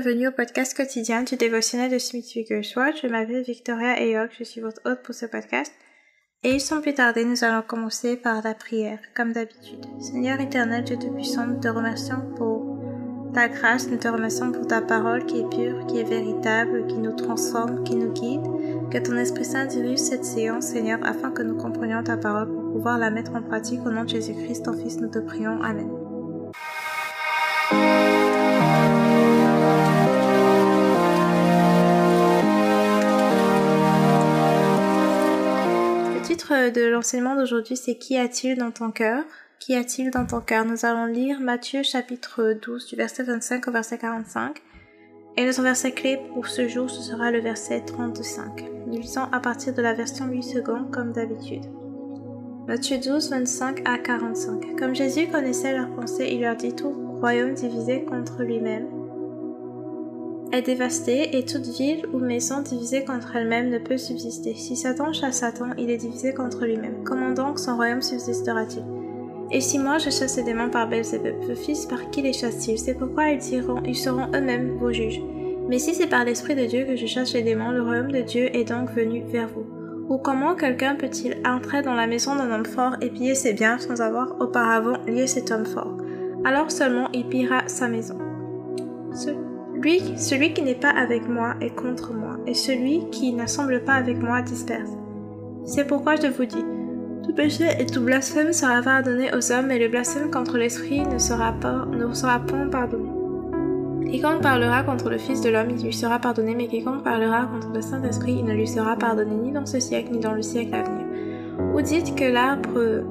Bienvenue au podcast quotidien du dévotionnel de Smith Wigglesworth. Je m'appelle Victoria Eyok, je suis votre hôte pour ce podcast. Et sans plus tarder, nous allons commencer par la prière, comme d'habitude. Seigneur éternel, Dieu Tout-Puissant, nous te remercions pour ta grâce, nous te remercions pour ta parole qui est pure, qui est véritable, qui nous transforme, qui nous guide. Que ton Esprit Saint dirige cette séance, Seigneur, afin que nous comprenions ta parole pour pouvoir la mettre en pratique. Au nom de Jésus-Christ, ton Fils, nous te prions. Amen. De l'enseignement d'aujourd'hui, c'est Qui a-t-il dans ton cœur? Qu'y a-t-il dans ton cœur? Nous allons lire Matthieu chapitre 12 du verset 25 au verset 45. Et notre verset clé pour ce jour, ce sera le verset 35. Nous lisons à partir de la version 8 secondes comme d'habitude. Matthieu 12, 25 à 45. Comme Jésus connaissait leurs pensées, il leur dit tout royaume divisé contre lui-même est dévastée et toute ville ou maison divisée contre elle-même ne peut subsister. Si Satan chasse Satan, il est divisé contre lui-même. Comment donc son royaume subsistera-t-il? Et si moi je chasse les démons par Belzébuth, vos fils par qui les chassent-ils? C'est pourquoi ils diront, ils seront eux-mêmes vos juges. Mais si c'est par l'Esprit de Dieu que je chasse les démons, le royaume de Dieu est donc venu vers vous. Ou comment quelqu'un peut-il entrer dans la maison d'un homme fort et piller ses biens sans avoir auparavant lié cet homme fort? Alors seulement il pillera sa maison. Lui, celui qui n'est pas avec moi est contre moi, et celui qui n'assemble pas avec moi disperse. C'est pourquoi je vous dis, tout péché et tout blasphème sera pardonné aux hommes, et le blasphème contre l'Esprit ne sera pas, ne sera point pardonné. Quiconque parlera contre le Fils de l'homme, il lui sera pardonné, mais quiconque parlera contre le Saint-Esprit, il ne lui sera pardonné ni dans ce siècle, ni dans le siècle à venir. Ou dites que l'arbre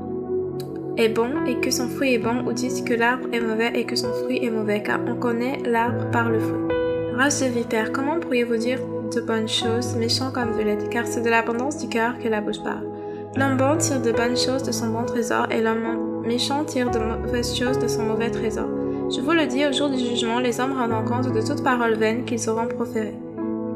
est bon et que son fruit est bon, ou dites que l'arbre est mauvais et que son fruit est mauvais, car on connaît l'arbre par le fruit. Race de vipère, comment pourriez-vous dire de bonnes choses, méchants comme vous l'êtes, car c'est de l'abondance du cœur que la bouche parle. L'homme bon tire de bonnes choses de son bon trésor, et l'homme méchant tire de mauvaises choses de son mauvais trésor. Je vous le dis, au jour du jugement, les hommes rendront compte de toute parole vaine qu'ils auront proférée.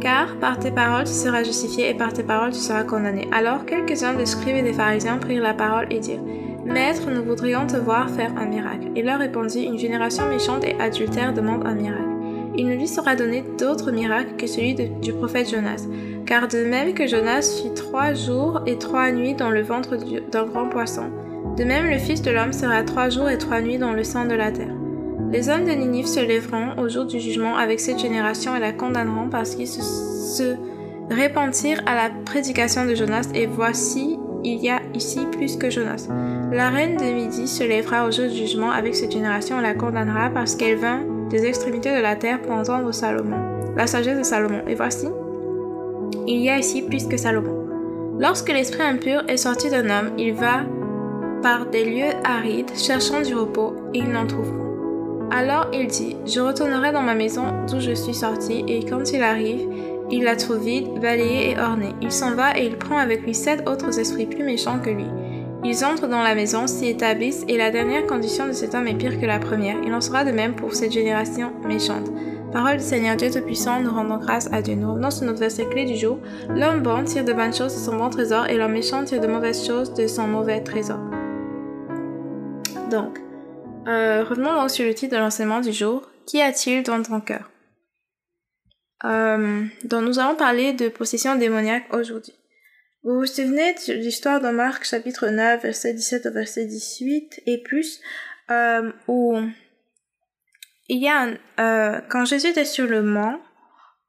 Car par tes paroles tu seras justifié et par tes paroles tu seras condamné. Alors quelques-uns des scribes et des pharisiens prirent la parole et dirent Maître, nous voudrions te voir faire un miracle. Il leur répondit, Une génération méchante et adultère demande un miracle. Il ne lui sera donné d'autre miracle que celui du prophète Jonas. Car de même que Jonas fit trois jours et trois nuits dans le ventre d'un grand poisson, de même le Fils de l'homme sera trois jours et trois nuits dans le sang de la terre. Les hommes de Ninive se lèveront au jour du jugement avec cette génération et la condamneront parce qu'ils se, se à la prédication de Jonas et voici il y a ici plus que Jonas. La reine de Midi se lèvera au jour du jugement avec cette génération et la condamnera parce qu'elle vint des extrémités de la terre pour entendre Salomon, la sagesse de Salomon. Et voici, il y a ici plus que Salomon. Lorsque l'esprit impur est sorti d'un homme, il va par des lieux arides cherchant du repos et il n'en trouve pas. Alors il dit, je retournerai dans ma maison d'où je suis sorti et quand il arrive, il la trouve vide, balayée et ornée. Il s'en va et il prend avec lui sept autres esprits plus méchants que lui. Ils entrent dans la maison, s'y établissent, et la dernière condition de cet homme est pire que la première. Il en sera de même pour cette génération méchante. Parole du Seigneur Dieu Tout-Puissant, nous rendons grâce à Dieu. Nous revenons sur notre verset clé du jour. L'homme bon tire de bonnes choses de son bon trésor, et l'homme méchant tire de mauvaises choses de son mauvais trésor. Donc, euh, revenons donc sur le titre de l'enseignement du jour. Qu'y a-t-il dans ton cœur? Euh, dont nous allons parler de possession démoniaque aujourd'hui. Vous vous souvenez de l'histoire de Marc chapitre 9 verset 17 au verset 18 et plus euh, où il y a un, euh, quand Jésus était sur le mont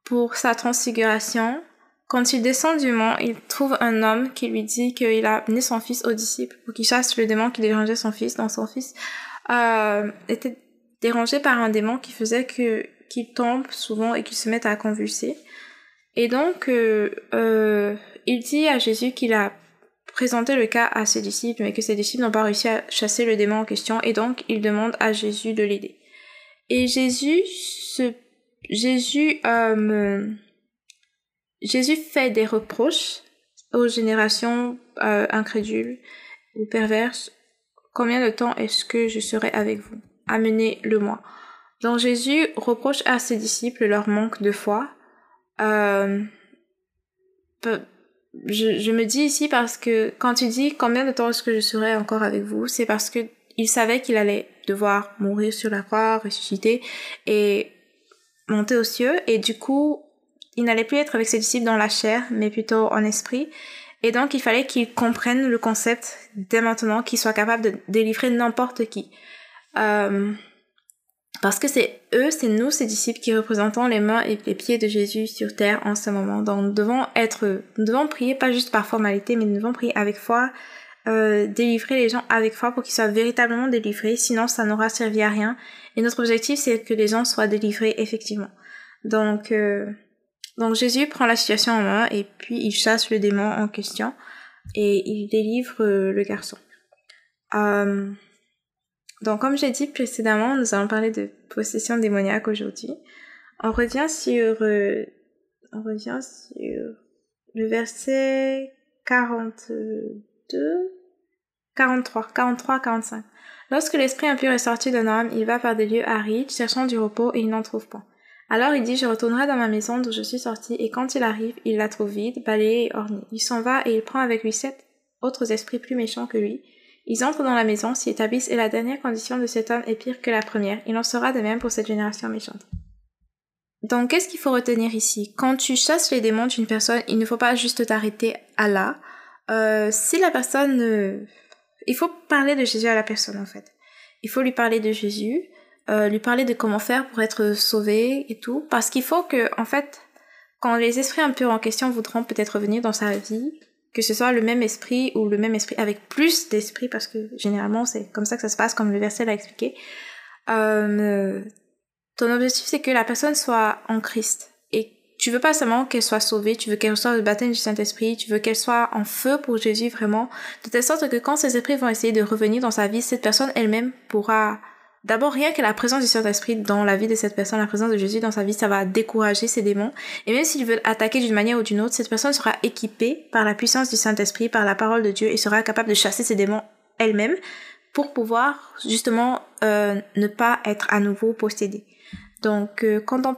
pour sa transfiguration, quand il descend du mont, il trouve un homme qui lui dit qu'il a amené son fils aux disciples pour qu'il chasse le démon qui dérangeait son fils. Dans son fils euh, était dérangé par un démon qui faisait que qui tombent souvent et qui se mettent à convulser. Et donc, euh, euh, il dit à Jésus qu'il a présenté le cas à ses disciples, mais que ses disciples n'ont pas réussi à chasser le démon en question, et donc il demande à Jésus de l'aider. Et Jésus, se, Jésus, euh, Jésus fait des reproches aux générations euh, incrédules ou perverses. Combien de temps est-ce que je serai avec vous? Amenez-le-moi. Donc Jésus reproche à ses disciples leur manque de foi. Euh, je, me dis ici parce que quand il dit combien de temps est-ce que je serai encore avec vous, c'est parce que il savait qu'il allait devoir mourir sur la croix, ressusciter, et monter aux cieux et du coup, il n'allait plus être avec ses disciples dans la chair, mais plutôt en esprit. Et donc, il fallait qu'ils comprennent le concept dès maintenant, qu'ils soient capables de délivrer n'importe qui. Euh, parce que c'est eux, c'est nous, ces disciples, qui représentons les mains et les pieds de Jésus sur terre en ce moment. Donc, nous devons être, nous devons prier pas juste par formalité, mais nous devons prier avec foi, euh, délivrer les gens avec foi pour qu'ils soient véritablement délivrés. Sinon, ça n'aura servi à rien. Et notre objectif, c'est que les gens soient délivrés effectivement. Donc, euh, donc Jésus prend la situation en main et puis il chasse le démon en question et il délivre euh, le garçon. Euh, donc comme j'ai dit précédemment, nous allons parler de possession démoniaque aujourd'hui. On revient sur euh, on revient sur le verset 42 43 43 45. Lorsque l'esprit impur est sorti d'un homme, il va par des lieux arides, cherchant du repos et il n'en trouve pas. Alors il dit, je retournerai dans ma maison d'où je suis sorti, et quand il arrive, il la trouve vide, balayée et ornée. Il s'en va et il prend avec lui sept autres esprits plus méchants que lui. Ils entrent dans la maison, s'y établissent, et la dernière condition de cet homme est pire que la première. Il en sera de même pour cette génération méchante. Donc, qu'est-ce qu'il faut retenir ici? Quand tu chasses les démons d'une personne, il ne faut pas juste t'arrêter à là. Euh, si la personne... Il faut parler de Jésus à la personne, en fait. Il faut lui parler de Jésus. Euh, lui parler de comment faire pour être sauvé et tout. Parce qu'il faut que, en fait, quand les esprits impurs en question voudront peut-être venir dans sa vie, que ce soit le même esprit ou le même esprit avec plus d'esprit, parce que généralement c'est comme ça que ça se passe, comme le verset l'a expliqué. Euh, ton objectif c'est que la personne soit en Christ et tu veux pas seulement qu'elle soit sauvée, tu veux qu'elle reçoive le baptême du Saint-Esprit, tu veux qu'elle soit en feu pour Jésus vraiment, de telle sorte que quand ces esprits vont essayer de revenir dans sa vie, cette personne elle-même pourra D'abord, rien que la présence du Saint-Esprit dans la vie de cette personne, la présence de Jésus dans sa vie, ça va décourager ces démons. Et même s'ils veulent attaquer d'une manière ou d'une autre, cette personne sera équipée par la puissance du Saint-Esprit, par la parole de Dieu, et sera capable de chasser ces démons elle-même pour pouvoir justement euh, ne pas être à nouveau possédée. Donc, euh, quand on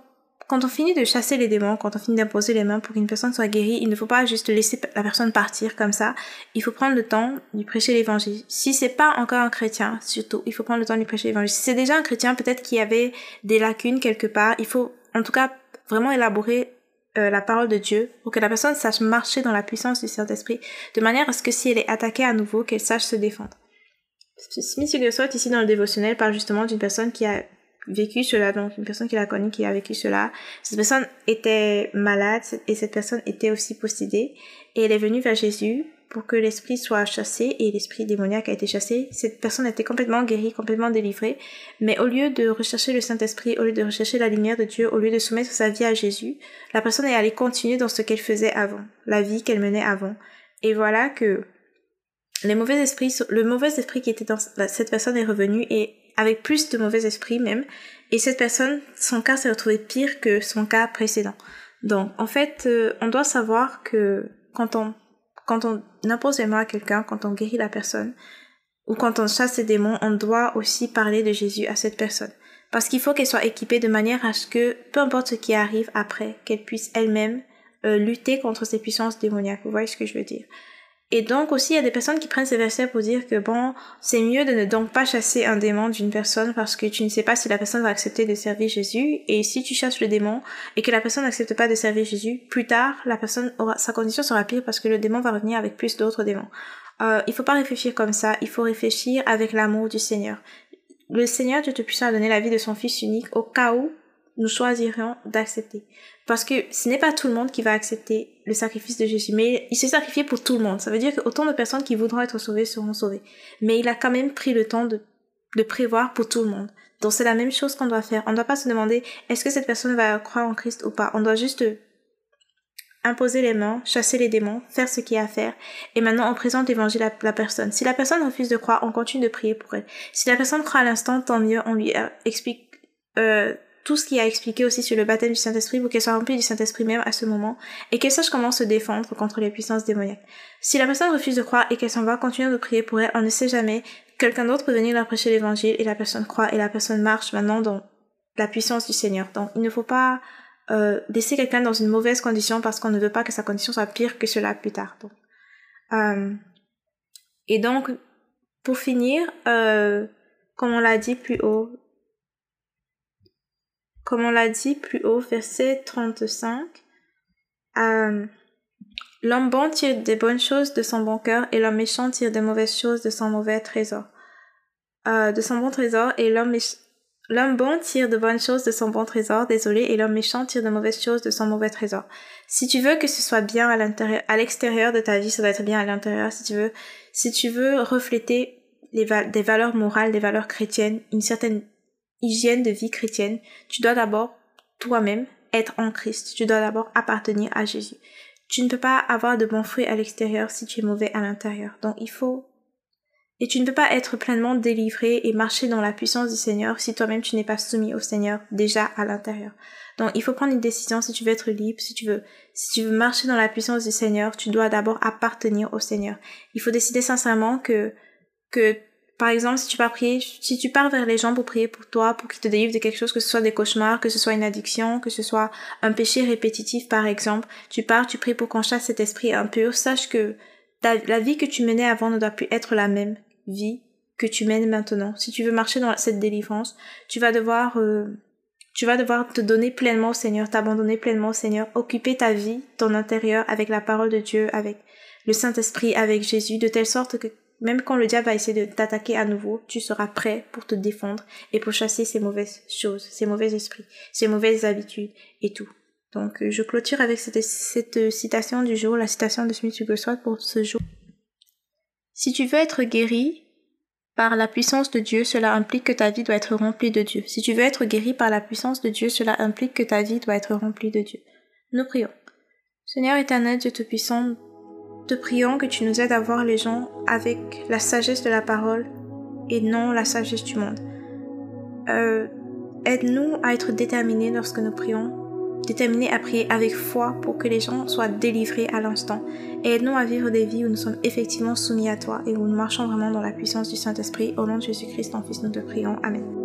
quand on finit de chasser les démons, quand on finit d'imposer les mains pour qu'une personne soit guérie, il ne faut pas juste laisser la personne partir comme ça. Il faut prendre le temps de prêcher l'évangile. Si c'est pas encore un chrétien, surtout, il faut prendre le temps de prêcher l'évangile. Si c'est déjà un chrétien, peut-être qu'il y avait des lacunes quelque part. Il faut, en tout cas, vraiment élaborer euh, la parole de Dieu pour que la personne sache marcher dans la puissance du Saint-Esprit, de manière à ce que si elle est attaquée à nouveau, qu'elle sache se défendre. Smith Wigglesworth, ici dans le dévotionnel, parle justement d'une personne qui a vécu cela, donc une personne qui l'a connue, qui a vécu cela. Cette personne était malade et cette personne était aussi possédée et elle est venue vers Jésus pour que l'esprit soit chassé et l'esprit démoniaque a été chassé. Cette personne été complètement guérie, complètement délivrée, mais au lieu de rechercher le Saint-Esprit, au lieu de rechercher la lumière de Dieu, au lieu de soumettre sa vie à Jésus, la personne est allée continuer dans ce qu'elle faisait avant, la vie qu'elle menait avant. Et voilà que les mauvais esprits, le mauvais esprit qui était dans cette personne est revenu et avec plus de mauvais esprits même. Et cette personne, son cas s'est retrouvé pire que son cas précédent. Donc, en fait, euh, on doit savoir que quand on, quand on impose les mains à quelqu'un, quand on guérit la personne, ou quand on chasse les démons, on doit aussi parler de Jésus à cette personne. Parce qu'il faut qu'elle soit équipée de manière à ce que, peu importe ce qui arrive après, qu'elle puisse elle-même euh, lutter contre ces puissances démoniaques. Vous voyez ce que je veux dire? Et donc aussi, il y a des personnes qui prennent ces versets pour dire que bon, c'est mieux de ne donc pas chasser un démon d'une personne parce que tu ne sais pas si la personne va accepter de servir Jésus. Et si tu chasses le démon et que la personne n'accepte pas de servir Jésus, plus tard, la personne aura, sa condition sera pire parce que le démon va revenir avec plus d'autres démons. Euh, il faut pas réfléchir comme ça, il faut réfléchir avec l'amour du Seigneur. Le Seigneur Dieu te puissant a donné la vie de son Fils unique au cas où nous choisirions d'accepter. Parce que ce n'est pas tout le monde qui va accepter le sacrifice de Jésus, mais il s'est sacrifié pour tout le monde. Ça veut dire que autant de personnes qui voudront être sauvées seront sauvées. Mais il a quand même pris le temps de, de prévoir pour tout le monde. Donc c'est la même chose qu'on doit faire. On ne doit pas se demander est-ce que cette personne va croire en Christ ou pas? On doit juste imposer les mains, chasser les démons, faire ce qu'il y a à faire. Et maintenant, on présente l'évangile à la personne. Si la personne refuse de croire, on continue de prier pour elle. Si la personne croit à l'instant, tant mieux, on lui euh, explique euh, tout ce qui a expliqué aussi sur le baptême du Saint-Esprit pour qu'elle soit remplie du Saint-Esprit même à ce moment et qu'elle sache comment se défendre contre les puissances démoniaques. Si la personne refuse de croire et qu'elle s'en va, continuer de prier pour elle, on ne sait jamais. Quelqu'un d'autre peut venir leur prêcher l'évangile et la personne croit et la personne marche maintenant dans la puissance du Seigneur. Donc il ne faut pas euh, laisser quelqu'un dans une mauvaise condition parce qu'on ne veut pas que sa condition soit pire que cela plus tard. Euh, et donc, pour finir, euh, comme on l'a dit plus haut, comme on l'a dit plus haut, verset 35, euh, l'homme bon tire des bonnes choses de son bon cœur et l'homme méchant tire des mauvaises choses de son mauvais trésor. Euh, de son bon trésor et l'homme L'homme bon tire de bonnes choses de son bon trésor, désolé, et l'homme méchant tire de mauvaises choses de son mauvais trésor. Si tu veux que ce soit bien à l'intérieur, à l'extérieur de ta vie, ça doit être bien à l'intérieur. Si tu veux, si tu veux refléter les des valeurs morales, des valeurs chrétiennes, une certaine hygiène de vie chrétienne, tu dois d'abord toi-même être en Christ. Tu dois d'abord appartenir à Jésus. Tu ne peux pas avoir de bons fruits à l'extérieur si tu es mauvais à l'intérieur. Donc il faut et tu ne peux pas être pleinement délivré et marcher dans la puissance du Seigneur si toi-même tu n'es pas soumis au Seigneur déjà à l'intérieur. Donc il faut prendre une décision si tu veux être libre, si tu veux si tu veux marcher dans la puissance du Seigneur, tu dois d'abord appartenir au Seigneur. Il faut décider sincèrement que que par exemple, si tu pars prier, si tu pars vers les gens pour prier pour toi, pour qu'ils te délivrent de quelque chose, que ce soit des cauchemars, que ce soit une addiction, que ce soit un péché répétitif, par exemple, tu pars, tu pries pour qu'on chasse cet esprit impur, sache que la vie que tu menais avant ne doit plus être la même vie que tu mènes maintenant. Si tu veux marcher dans cette délivrance, tu vas devoir, euh, tu vas devoir te donner pleinement au Seigneur, t'abandonner pleinement au Seigneur, occuper ta vie, ton intérieur avec la parole de Dieu, avec le Saint-Esprit, avec Jésus, de telle sorte que même quand le diable va essayer de t'attaquer à nouveau, tu seras prêt pour te défendre et pour chasser ces mauvaises choses, ces mauvais esprits, ces mauvaises habitudes et tout. Donc, euh, je clôture avec cette, citation du jour, la citation de Smith Wigglesworth pour ce jour. Si tu veux être guéri par la puissance de Dieu, cela implique que ta vie doit être remplie de Dieu. Si tu veux être guéri par la puissance de Dieu, cela implique que ta vie doit être remplie de Dieu. Nous prions. Seigneur éternel, Dieu Tout-Puissant, te prions que tu nous aides à voir les gens avec la sagesse de la parole et non la sagesse du monde. Euh, aide-nous à être déterminés lorsque nous prions déterminés à prier avec foi pour que les gens soient délivrés à l'instant. Aide-nous à vivre des vies où nous sommes effectivement soumis à toi et où nous marchons vraiment dans la puissance du Saint-Esprit. Au nom de Jésus-Christ, ton Fils, nous te prions. Amen.